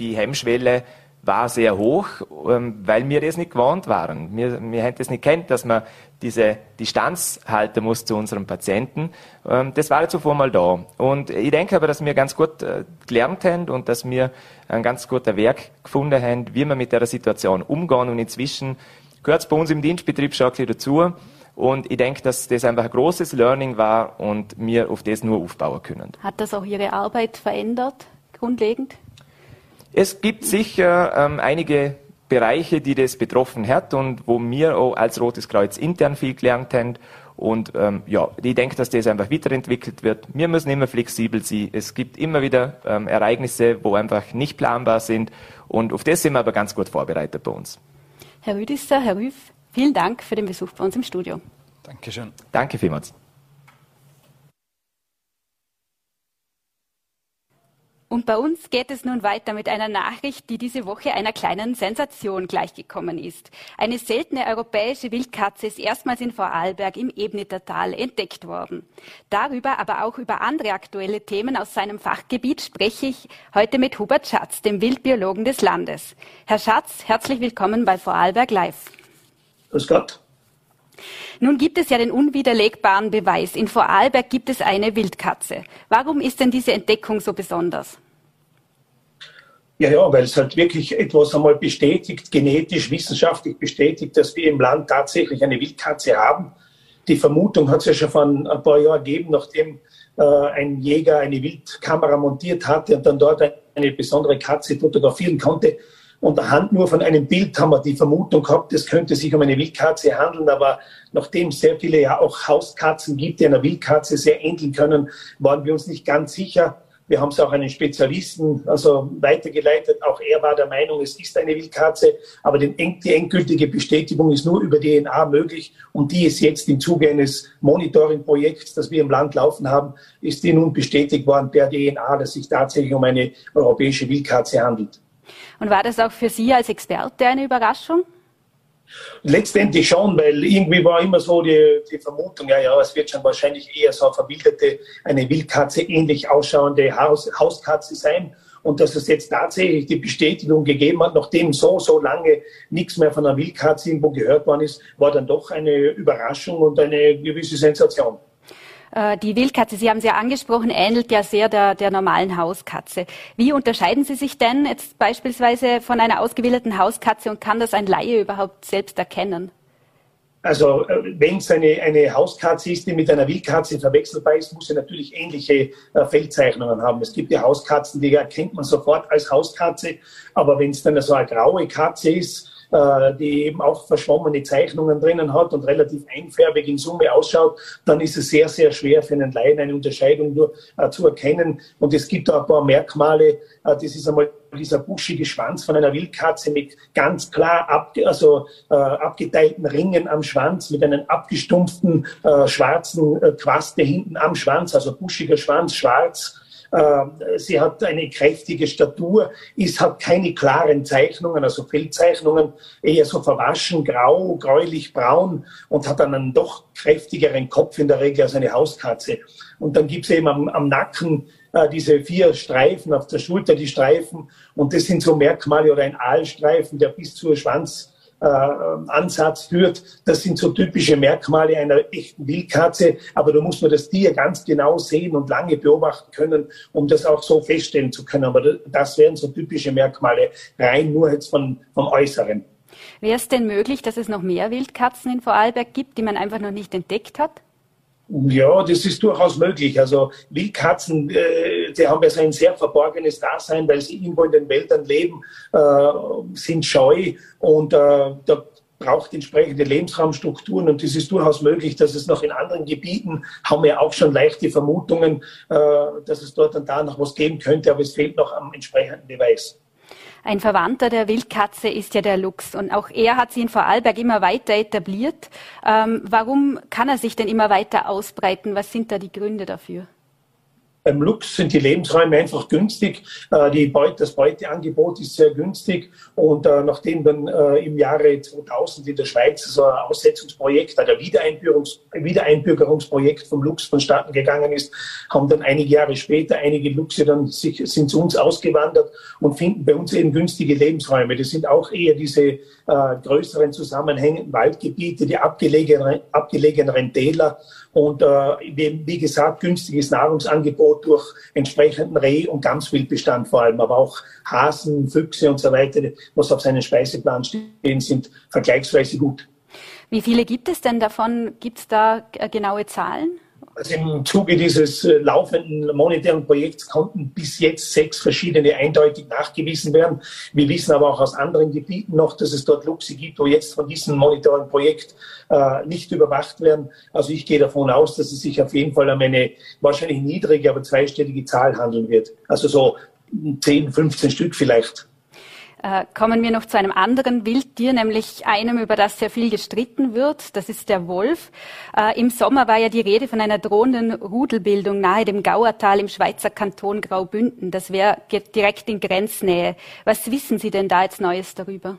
die Hemmschwelle war sehr hoch, ähm, weil wir das nicht gewohnt waren. Wir, wir haben das nicht kennt, dass man diese Distanz halten muss zu unserem Patienten. Ähm, das war zuvor mal da. Und ich denke aber, dass wir ganz gut äh, gelernt haben und dass wir ein ganz guter Werk gefunden haben, wie wir mit der Situation umgehen. Und inzwischen gehört es bei uns im Dienstbetrieb schon ein bisschen dazu. Und ich denke, dass das einfach ein großes Learning war und wir auf das nur aufbauen können. Hat das auch Ihre Arbeit verändert, grundlegend? Es gibt sicher ähm, einige Bereiche, die das betroffen hat und wo wir auch als Rotes Kreuz intern viel gelernt haben. Und ähm, ja, ich denke, dass das einfach weiterentwickelt wird. Wir müssen immer flexibel sein. Es gibt immer wieder ähm, Ereignisse, wo einfach nicht planbar sind. Und auf das sind wir aber ganz gut vorbereitet bei uns. Herr Rüdisser, Herr Rüff, vielen Dank für den Besuch bei uns im Studio. Dankeschön. Danke vielmals. Und bei uns geht es nun weiter mit einer Nachricht, die diese Woche einer kleinen Sensation gleichgekommen ist. Eine seltene europäische Wildkatze ist erstmals in Vorarlberg im Ebnitertal entdeckt worden. Darüber, aber auch über andere aktuelle Themen aus seinem Fachgebiet spreche ich heute mit Hubert Schatz, dem Wildbiologen des Landes. Herr Schatz, herzlich willkommen bei Vorarlberg Live. Grüß Gott. Nun gibt es ja den unwiderlegbaren Beweis. In Vorarlberg gibt es eine Wildkatze. Warum ist denn diese Entdeckung so besonders? Ja, ja, weil es halt wirklich etwas einmal bestätigt, genetisch, wissenschaftlich bestätigt, dass wir im Land tatsächlich eine Wildkatze haben. Die Vermutung hat es ja schon vor ein paar Jahren gegeben, nachdem äh, ein Jäger eine Wildkamera montiert hatte und dann dort eine besondere Katze fotografieren konnte, und anhand nur von einem Bild haben wir die Vermutung gehabt, es könnte sich um eine Wildkatze handeln, aber nachdem es sehr viele ja auch Hauskatzen gibt, die einer Wildkatze sehr ähneln können, waren wir uns nicht ganz sicher. Wir haben es auch einen Spezialisten also weitergeleitet. Auch er war der Meinung, es ist eine Wildkatze. Aber die endgültige Bestätigung ist nur über DNA möglich. Und die ist jetzt im Zuge eines Monitoring-Projekts, das wir im Land laufen haben, ist die nun bestätigt worden per DNA, dass sich tatsächlich um eine europäische Wildkatze handelt. Und war das auch für Sie als Experte eine Überraschung? Letztendlich schon, weil irgendwie war immer so die, die Vermutung, ja, ja, es wird schon wahrscheinlich eher so eine verbildete, eine Wildkatze ähnlich ausschauende Haus, Hauskatze sein. Und dass es jetzt tatsächlich die Bestätigung gegeben hat, nachdem so, so lange nichts mehr von einer Wildkatze irgendwo gehört worden ist, war dann doch eine Überraschung und eine gewisse Sensation. Äh, die Wildkatze, Sie haben sie ja angesprochen, ähnelt ja sehr der, der normalen Hauskatze. Wie unterscheiden Sie sich denn jetzt beispielsweise von einer ausgewilderten Hauskatze und kann das ein Laie überhaupt selbst erkennen? Also äh, wenn es eine, eine Hauskatze ist, die mit einer Wildkatze verwechselbar ist, muss sie natürlich ähnliche äh, Feldzeichnungen haben. Es gibt ja Hauskatzen, die erkennt man sofort als Hauskatze, aber wenn es dann so eine graue Katze ist, äh, die eben auch verschwommene Zeichnungen drinnen hat und relativ einfärbig in Summe ausschaut, dann ist es sehr, sehr schwer für einen Laien eine Unterscheidung nur äh, zu erkennen. Und es gibt da ein paar Merkmale. Äh, das ist einmal dieser buschige Schwanz von einer Wildkatze mit ganz klar ab, also, äh, abgeteilten Ringen am Schwanz, mit einem abgestumpften äh, schwarzen äh, Quaste hinten am Schwanz, also buschiger Schwanz, schwarz sie hat eine kräftige Statur, ist, hat keine klaren Zeichnungen, also Feldzeichnungen, eher so verwaschen, grau, gräulich, braun und hat dann einen doch kräftigeren Kopf in der Regel als eine Hauskatze. Und dann gibt es eben am, am Nacken äh, diese vier Streifen, auf der Schulter die Streifen und das sind so Merkmale oder ein Aalstreifen, der bis zur Schwanz äh, Ansatz führt. Das sind so typische Merkmale einer echten Wildkatze. Aber da muss man das Tier ganz genau sehen und lange beobachten können, um das auch so feststellen zu können. Aber das wären so typische Merkmale, rein nur jetzt von, vom Äußeren. Wäre es denn möglich, dass es noch mehr Wildkatzen in Vorarlberg gibt, die man einfach noch nicht entdeckt hat? Ja, das ist durchaus möglich. Also Wildkatzen, äh, die haben ja so ein sehr verborgenes Dasein, weil sie irgendwo in den Wäldern leben, äh, sind scheu und äh, da braucht entsprechende Lebensraumstrukturen und es ist durchaus möglich, dass es noch in anderen Gebieten, haben wir auch schon leichte Vermutungen, äh, dass es dort und da noch was geben könnte, aber es fehlt noch am entsprechenden Beweis. Ein Verwandter der Wildkatze ist ja der Luchs und auch er hat sich in Vorarlberg immer weiter etabliert. Ähm, warum kann er sich denn immer weiter ausbreiten? Was sind da die Gründe dafür? Beim Lux sind die Lebensräume einfach günstig. Äh, die Beute, das Beuteangebot ist sehr günstig. Und äh, nachdem dann äh, im Jahre 2000 in der Schweiz so ein Aussetzungsprojekt, ein Wiedereinbürgerungs Wiedereinbürgerungsprojekt vom Lux vonstatten gegangen ist, haben dann einige Jahre später einige Luxe dann sich, sind zu uns ausgewandert und finden bei uns eben günstige Lebensräume. Das sind auch eher diese äh, größeren zusammenhängenden Waldgebiete, die abgelegenen, abgelegeneren Täler und äh, wie, gesagt, günstiges Nahrungsangebot durch entsprechenden Reh- und Gamswildbestand vor allem, aber auch Hasen, Füchse und so weiter, was auf seinem Speiseplan stehen, sind vergleichsweise gut. Wie viele gibt es denn davon? Gibt es da äh, genaue Zahlen? Also im Zuge dieses äh, laufenden monetären Projekts konnten bis jetzt sechs verschiedene eindeutig nachgewiesen werden. Wir wissen aber auch aus anderen Gebieten noch, dass es dort Luchse gibt, wo jetzt von diesem monetären Projekt äh, nicht überwacht werden. Also ich gehe davon aus, dass es sich auf jeden Fall um eine wahrscheinlich niedrige, aber zweistellige Zahl handeln wird. Also so 10, 15 Stück vielleicht. Äh, kommen wir noch zu einem anderen Wildtier, nämlich einem, über das sehr viel gestritten wird. Das ist der Wolf. Äh, Im Sommer war ja die Rede von einer drohenden Rudelbildung nahe dem Gauertal im Schweizer Kanton Graubünden. Das wäre direkt in Grenznähe. Was wissen Sie denn da jetzt Neues darüber?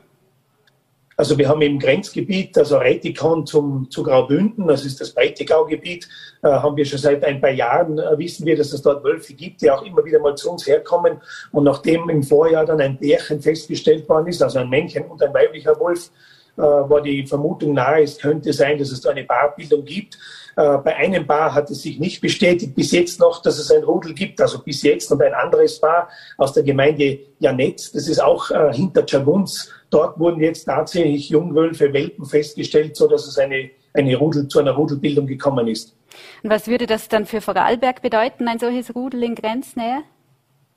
Also wir haben im Grenzgebiet, also Reitikon zum, zu Graubünden, das ist das Breitigau-Gebiet, äh, haben wir schon seit ein paar Jahren, äh, wissen wir, dass es dort Wölfe gibt, die auch immer wieder mal zu uns herkommen. Und nachdem im Vorjahr dann ein Bärchen festgestellt worden ist, also ein Männchen und ein weiblicher Wolf, äh, war die Vermutung nahe, es könnte sein, dass es da eine Paarbildung gibt. Äh, bei einem Paar hat es sich nicht bestätigt, bis jetzt noch, dass es ein Rudel gibt, also bis jetzt und ein anderes Paar aus der Gemeinde Janetz, das ist auch äh, hinter Chagunz. Dort wurden jetzt tatsächlich Jungwölfe, Welpen festgestellt, so dass es eine, eine Rudel, zu einer Rudelbildung gekommen ist. Und was würde das dann für Vorarlberg bedeuten, ein solches Rudel in Grenznähe?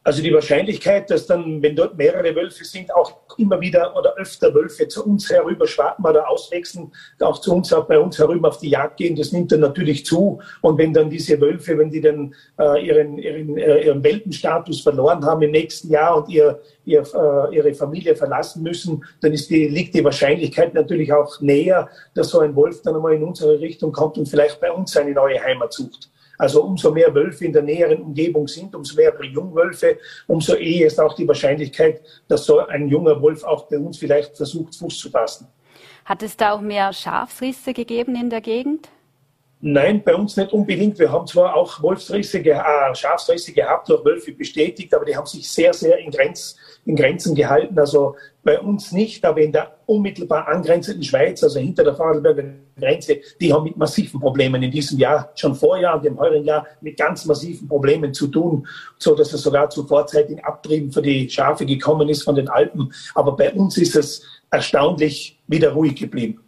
Also die Wahrscheinlichkeit, dass dann, wenn dort mehrere Wölfe sind, auch immer wieder oder öfter Wölfe zu uns herüber schwappen oder auswechseln, auch zu uns, auch bei uns herüber auf die Jagd gehen, das nimmt dann natürlich zu. Und wenn dann diese Wölfe, wenn die dann äh, ihren, ihren, äh, ihren Welpenstatus verloren haben im nächsten Jahr und ihr, ihr, äh, ihre Familie verlassen müssen, dann ist die, liegt die Wahrscheinlichkeit natürlich auch näher, dass so ein Wolf dann einmal in unsere Richtung kommt und vielleicht bei uns eine neue Heimat sucht. Also umso mehr Wölfe in der näheren Umgebung sind, umso mehr Jungwölfe, umso eher ist auch die Wahrscheinlichkeit, dass so ein junger Wolf auch bei uns vielleicht versucht, Fuß zu fassen. Hat es da auch mehr Schafsrisse gegeben in der Gegend? Nein, bei uns nicht unbedingt. Wir haben zwar auch Wolfsrisse, äh, Schafsrisse gehabt, durch Wölfe bestätigt, aber die haben sich sehr, sehr in, Grenz, in Grenzen gehalten. Also bei uns nicht, aber in der unmittelbar angrenzenden Schweiz, also hinter der Vorarlberger Grenze, die haben mit massiven Problemen in diesem Jahr, schon vorjahr und im heurigen Jahr, mit ganz massiven Problemen zu tun, so dass es sogar zu vorzeitigen Abtrieben für die Schafe gekommen ist von den Alpen. Aber bei uns ist es erstaunlich wieder ruhig geblieben.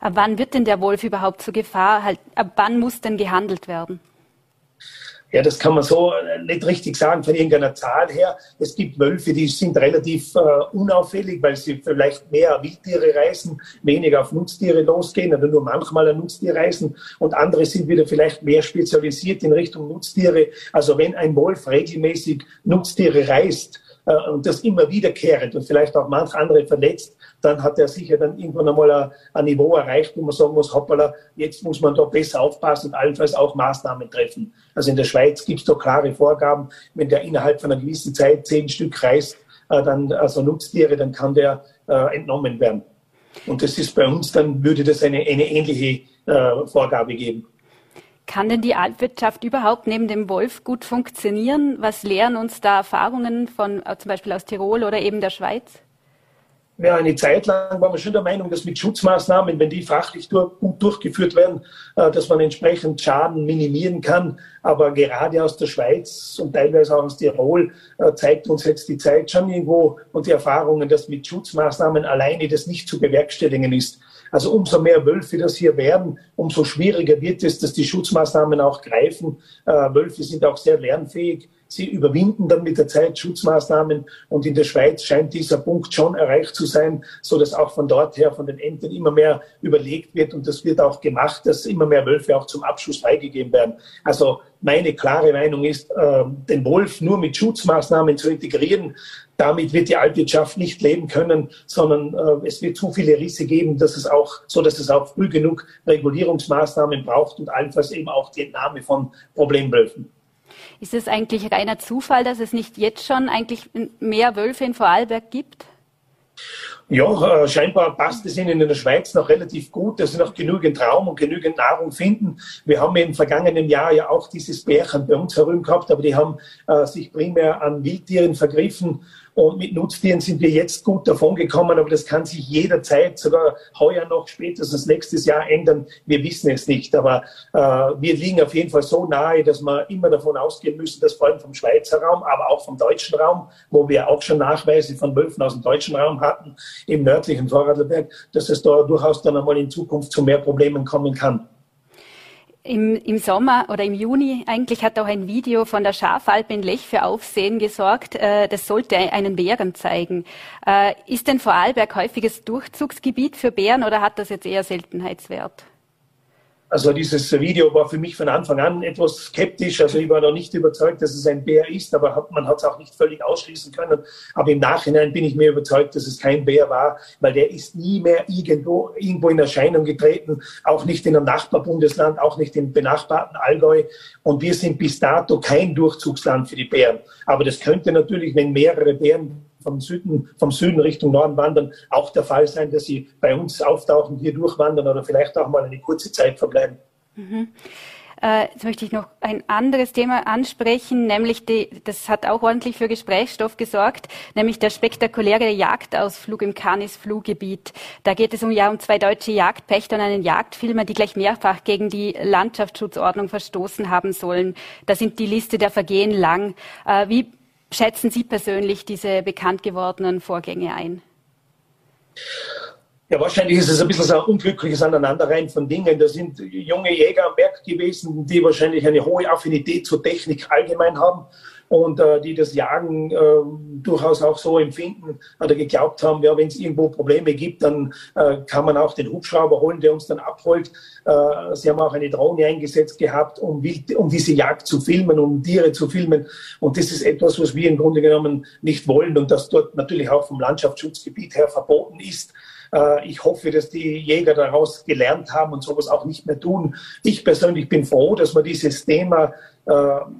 Ab wann wird denn der Wolf überhaupt zur Gefahr? Halt, ab wann muss denn gehandelt werden? Ja, das kann man so äh, nicht richtig sagen von irgendeiner Zahl her. Es gibt Wölfe, die sind relativ äh, unauffällig, weil sie vielleicht mehr Wildtiere reißen, weniger auf Nutztiere losgehen oder nur manchmal ein Nutztier reißen. Und andere sind wieder vielleicht mehr spezialisiert in Richtung Nutztiere. Also wenn ein Wolf regelmäßig Nutztiere reißt, äh, und das immer wiederkehrend und vielleicht auch manch andere verletzt, dann hat er sicher dann irgendwann einmal ein, ein Niveau erreicht, wo man sagen muss, hoppala, jetzt muss man da besser aufpassen und allenfalls auch Maßnahmen treffen. Also in der Schweiz gibt es da klare Vorgaben, wenn der innerhalb von einer gewissen Zeit zehn Stück reißt, äh, dann, also Nutztiere, dann kann der äh, entnommen werden. Und das ist bei uns, dann würde das eine, eine ähnliche äh, Vorgabe geben. Kann denn die Alpwirtschaft überhaupt neben dem Wolf gut funktionieren? Was lehren uns da Erfahrungen von äh, zum Beispiel aus Tirol oder eben der Schweiz? Ja, eine Zeit lang war man schon der Meinung, dass mit Schutzmaßnahmen, wenn die fachlich gut durchgeführt werden, äh, dass man entsprechend Schaden minimieren kann. Aber gerade aus der Schweiz und teilweise auch aus Tirol äh, zeigt uns jetzt die Zeit schon irgendwo und die Erfahrungen, dass mit Schutzmaßnahmen alleine das nicht zu bewerkstelligen ist. Also umso mehr Wölfe das hier werden, umso schwieriger wird es, dass die Schutzmaßnahmen auch greifen. Äh, Wölfe sind auch sehr lernfähig. Sie überwinden dann mit der Zeit Schutzmaßnahmen und in der Schweiz scheint dieser Punkt schon erreicht zu sein, so dass auch von dort her, von den Ämtern immer mehr überlegt wird und das wird auch gemacht, dass immer mehr Wölfe auch zum Abschuss freigegeben werden. Also meine klare Meinung ist, äh, den Wolf nur mit Schutzmaßnahmen zu integrieren, damit wird die Altwirtschaft nicht leben können, sondern äh, es wird zu viele Risse geben, dass es auch, so dass es auch früh genug Regulierungsmaßnahmen braucht und allenfalls eben auch die Entnahme von Problemwölfen. Ist es eigentlich reiner Zufall, dass es nicht jetzt schon eigentlich mehr Wölfe in Vorarlberg gibt? Ja, äh, scheinbar passt es ihnen in der Schweiz noch relativ gut, dass sie noch genügend Raum und genügend Nahrung finden. Wir haben im vergangenen Jahr ja auch dieses Bärchen bei uns herum gehabt, aber die haben äh, sich primär an Wildtieren vergriffen und mit Nutztieren sind wir jetzt gut davon gekommen, aber das kann sich jederzeit, sogar heuer noch, spätestens nächstes Jahr ändern. Wir wissen es nicht. Aber äh, wir liegen auf jeden Fall so nahe, dass wir immer davon ausgehen müssen, dass vor allem vom Schweizer Raum, aber auch vom deutschen Raum, wo wir auch schon Nachweise von Wölfen aus dem deutschen Raum hatten, im nördlichen Vorarlberg, dass es da durchaus dann einmal in Zukunft zu mehr Problemen kommen kann. Im, Im Sommer oder im Juni eigentlich hat auch ein Video von der Schafalpe in Lech für Aufsehen gesorgt. Äh, das sollte einen Bären zeigen. Äh, ist denn Vorarlberg häufiges Durchzugsgebiet für Bären oder hat das jetzt eher Seltenheitswert? Also dieses Video war für mich von Anfang an etwas skeptisch. Also ich war noch nicht überzeugt, dass es ein Bär ist, aber man hat es auch nicht völlig ausschließen können. Aber im Nachhinein bin ich mir überzeugt, dass es kein Bär war, weil der ist nie mehr irgendwo, irgendwo in Erscheinung getreten, auch nicht in einem Nachbarbundesland, auch nicht im benachbarten Allgäu. Und wir sind bis dato kein Durchzugsland für die Bären. Aber das könnte natürlich, wenn mehrere Bären vom Süden, vom Süden Richtung Norden wandern, auch der Fall sein, dass sie bei uns auftauchen, hier durchwandern oder vielleicht auch mal eine kurze Zeit verbleiben. Mhm. Äh, jetzt möchte ich noch ein anderes Thema ansprechen, nämlich die, das hat auch ordentlich für Gesprächsstoff gesorgt, nämlich der spektakuläre Jagdausflug im Canis-Fluggebiet. Da geht es um, ja, um zwei deutsche Jagdpächter und einen Jagdfilmer, die gleich mehrfach gegen die Landschaftsschutzordnung verstoßen haben sollen. Da sind die Liste der Vergehen lang. Äh, wie schätzen Sie persönlich diese bekannt gewordenen Vorgänge ein? Ja, wahrscheinlich ist es ein bisschen so ein unglückliches Aneinanderreihen von Dingen. Da sind junge Jäger am Berg gewesen, die wahrscheinlich eine hohe Affinität zur Technik allgemein haben und äh, die das Jagen äh, durchaus auch so empfinden oder geglaubt haben, ja, wenn es irgendwo Probleme gibt, dann äh, kann man auch den Hubschrauber holen, der uns dann abholt. Äh, sie haben auch eine Drohne eingesetzt gehabt, um, wild, um diese Jagd zu filmen, um Tiere zu filmen. Und das ist etwas, was wir im Grunde genommen nicht wollen und das dort natürlich auch vom Landschaftsschutzgebiet her verboten ist. Äh, ich hoffe, dass die Jäger daraus gelernt haben und sowas auch nicht mehr tun. Ich persönlich bin froh, dass man dieses Thema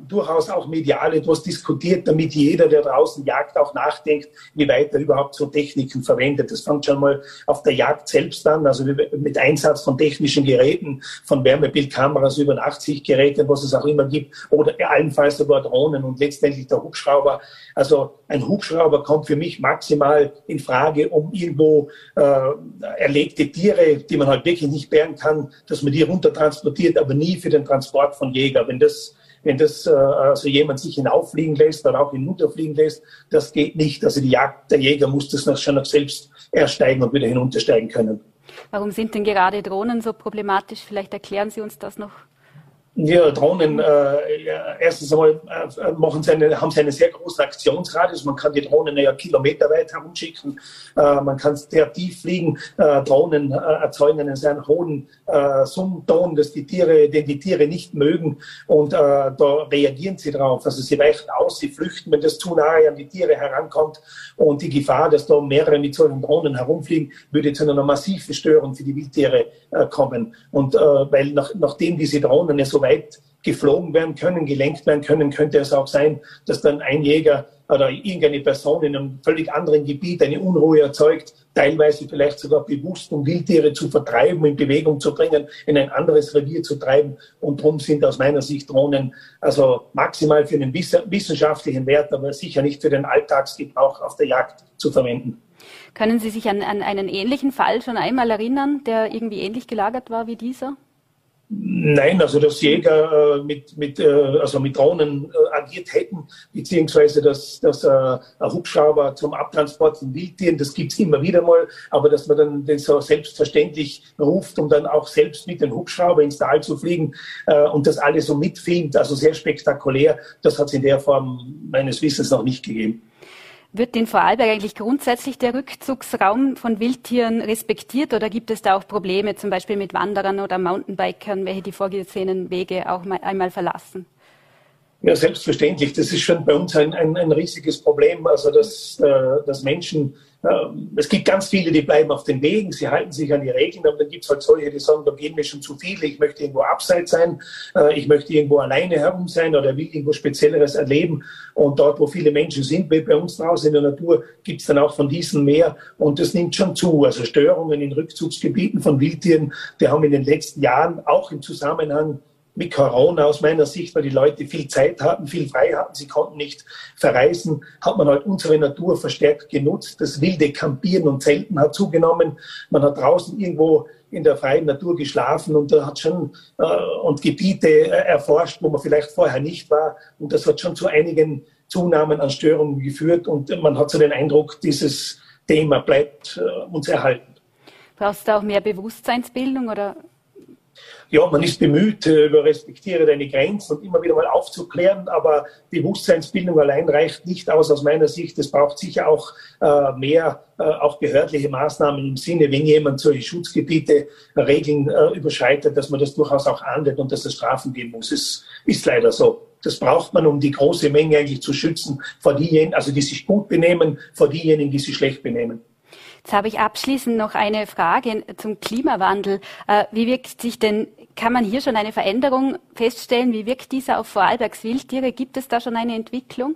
durchaus auch medial etwas diskutiert, damit jeder, der draußen jagt, auch nachdenkt, wie weit er überhaupt so Techniken verwendet. Das fängt schon mal auf der Jagd selbst an, also mit Einsatz von technischen Geräten, von Wärmebildkameras über Nachtsichtgeräten, was es auch immer gibt, oder allenfalls sogar Drohnen und letztendlich der Hubschrauber. Also ein Hubschrauber kommt für mich maximal in Frage, um irgendwo äh, erlegte Tiere, die man halt wirklich nicht bären kann, dass man die runtertransportiert, aber nie für den Transport von Jäger. Wenn das wenn das äh, also jemand sich hinauffliegen lässt oder auch hinunterfliegen lässt, das geht nicht. Also die Jagd, der Jäger muss das noch, schon noch selbst ersteigen und wieder hinuntersteigen können. Warum sind denn gerade Drohnen so problematisch? Vielleicht erklären Sie uns das noch. Ja, Drohnen, äh, erstens einmal äh, machen sie eine, haben sie einen sehr großen Aktionsradius. Man kann die Drohnen ja kilometerweit herumschicken. Äh, man kann sehr tief fliegen. Äh, Drohnen äh, erzeugen einen sehr hohen äh, Summton, dass die Tiere, den die Tiere nicht mögen. Und äh, da reagieren sie drauf. Also sie weichen aus, sie flüchten, wenn das zu nahe an die Tiere herankommt. Und die Gefahr, dass da mehrere mit solchen Drohnen herumfliegen, würde zu einer massiven Störung für die Wildtiere äh, kommen. Und äh, weil nach, nachdem diese Drohnen ja so weit geflogen werden können, gelenkt werden können, könnte es auch sein, dass dann ein Jäger oder irgendeine Person in einem völlig anderen Gebiet eine Unruhe erzeugt, teilweise vielleicht sogar bewusst, um Wildtiere zu vertreiben, in Bewegung zu bringen, in ein anderes Revier zu treiben. Und darum sind aus meiner Sicht Drohnen also maximal für den wissenschaftlichen Wert, aber sicher nicht für den Alltagsgebrauch auf der Jagd zu verwenden. Können Sie sich an, an einen ähnlichen Fall schon einmal erinnern, der irgendwie ähnlich gelagert war wie dieser? Nein, also dass Jäger äh, mit, mit, äh, also mit Drohnen äh, agiert hätten, beziehungsweise dass, dass äh, ein Hubschrauber zum Abtransport von Wildtieren, das gibt's immer wieder mal, aber dass man dann den so selbstverständlich ruft, um dann auch selbst mit dem Hubschrauber ins Tal zu fliegen äh, und das alles so mitfilmt, also sehr spektakulär, das hat es in der Form meines Wissens noch nicht gegeben. Wird in Vorarlberg eigentlich grundsätzlich der Rückzugsraum von Wildtieren respektiert oder gibt es da auch Probleme, zum Beispiel mit Wanderern oder Mountainbikern, welche die vorgesehenen Wege auch mal einmal verlassen? Ja, selbstverständlich. Das ist schon bei uns ein, ein, ein riesiges Problem, also dass, äh, dass Menschen es gibt ganz viele, die bleiben auf den Wegen, sie halten sich an die Regeln, aber dann gibt es halt solche, die sagen, da gehen mir schon zu viele, ich möchte irgendwo abseits sein, äh, ich möchte irgendwo alleine herum sein oder will irgendwo Spezielleres erleben. Und dort, wo viele Menschen sind, wie bei uns draußen in der Natur, gibt es dann auch von diesen mehr und das nimmt schon zu. Also Störungen in Rückzugsgebieten von Wildtieren, die haben in den letzten Jahren auch im Zusammenhang mit Corona aus meiner Sicht, weil die Leute viel Zeit hatten, viel frei hatten, sie konnten nicht verreisen, hat man halt unsere Natur verstärkt genutzt. Das wilde Campieren und Zelten hat zugenommen. Man hat draußen irgendwo in der freien Natur geschlafen und hat schon äh, und Gebiete äh, erforscht, wo man vielleicht vorher nicht war. Und das hat schon zu einigen Zunahmen an Störungen geführt und man hat so den Eindruck, dieses Thema bleibt äh, uns erhalten. Brauchst du auch mehr Bewusstseinsbildung oder ja, man ist bemüht, äh, über respektiere deine Grenzen und immer wieder mal aufzuklären, aber Bewusstseinsbildung allein reicht nicht aus aus meiner Sicht. Es braucht sicher auch äh, mehr, äh, auch behördliche Maßnahmen im Sinne, wenn jemand solche Schutzgebiete, Regeln äh, überschreitet, dass man das durchaus auch ahndet und dass es Strafen geben muss. Es ist leider so. Das braucht man, um die große Menge eigentlich zu schützen vor diejenigen, also die sich gut benehmen, vor diejenigen, die sich schlecht benehmen. Jetzt habe ich abschließend noch eine Frage zum Klimawandel. Äh, wie wirkt sich denn, kann man hier schon eine Veränderung feststellen? Wie wirkt dieser auf Vorarlbergs Wildtiere? Gibt es da schon eine Entwicklung?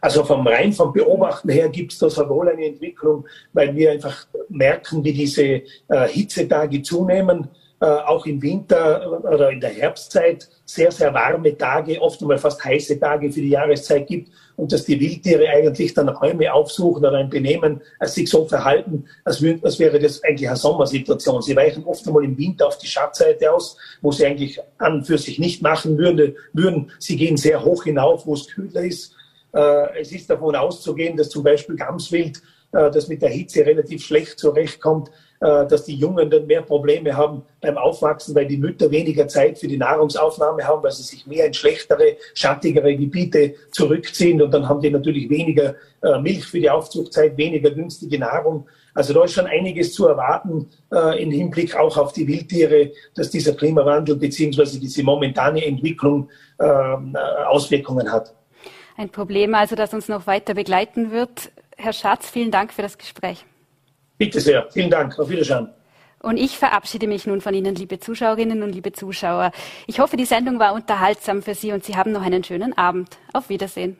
Also vom rein vom Beobachten her gibt es da sehr wohl eine Entwicklung, weil wir einfach merken, wie diese äh, Hitzetage zunehmen. Äh, auch im Winter oder in der Herbstzeit sehr, sehr warme Tage, oft einmal fast heiße Tage für die Jahreszeit gibt und dass die Wildtiere eigentlich dann Räume aufsuchen oder ein Benehmen, als sich so verhalten, als, als wäre das eigentlich eine Sommersituation. Sie weichen oft einmal im Winter auf die Schattseite aus, wo sie eigentlich an für sich nicht machen würden. würden. Sie gehen sehr hoch hinauf, wo es kühler ist. Äh, es ist davon auszugehen, dass zum Beispiel Gamswild, äh, das mit der Hitze relativ schlecht zurechtkommt, äh, dass die Jungen dann mehr Probleme haben beim Aufwachsen, weil die Mütter weniger Zeit für die Nahrungsaufnahme haben, weil sie sich mehr in schlechtere, schattigere Gebiete zurückziehen und dann haben die natürlich weniger äh, Milch für die Aufzuchtzeit, weniger günstige Nahrung. Also da ist schon einiges zu erwarten äh, im Hinblick auch auf die Wildtiere, dass dieser Klimawandel beziehungsweise diese momentane Entwicklung ähm, Auswirkungen hat. Ein Problem also, das uns noch weiter begleiten wird. Herr Schatz, vielen Dank für das Gespräch. Bitte sehr. Vielen Dank. Auf Wiedersehen. Und ich verabschiede mich nun von Ihnen, liebe Zuschauerinnen und liebe Zuschauer. Ich hoffe, die Sendung war unterhaltsam für Sie und Sie haben noch einen schönen Abend. Auf Wiedersehen.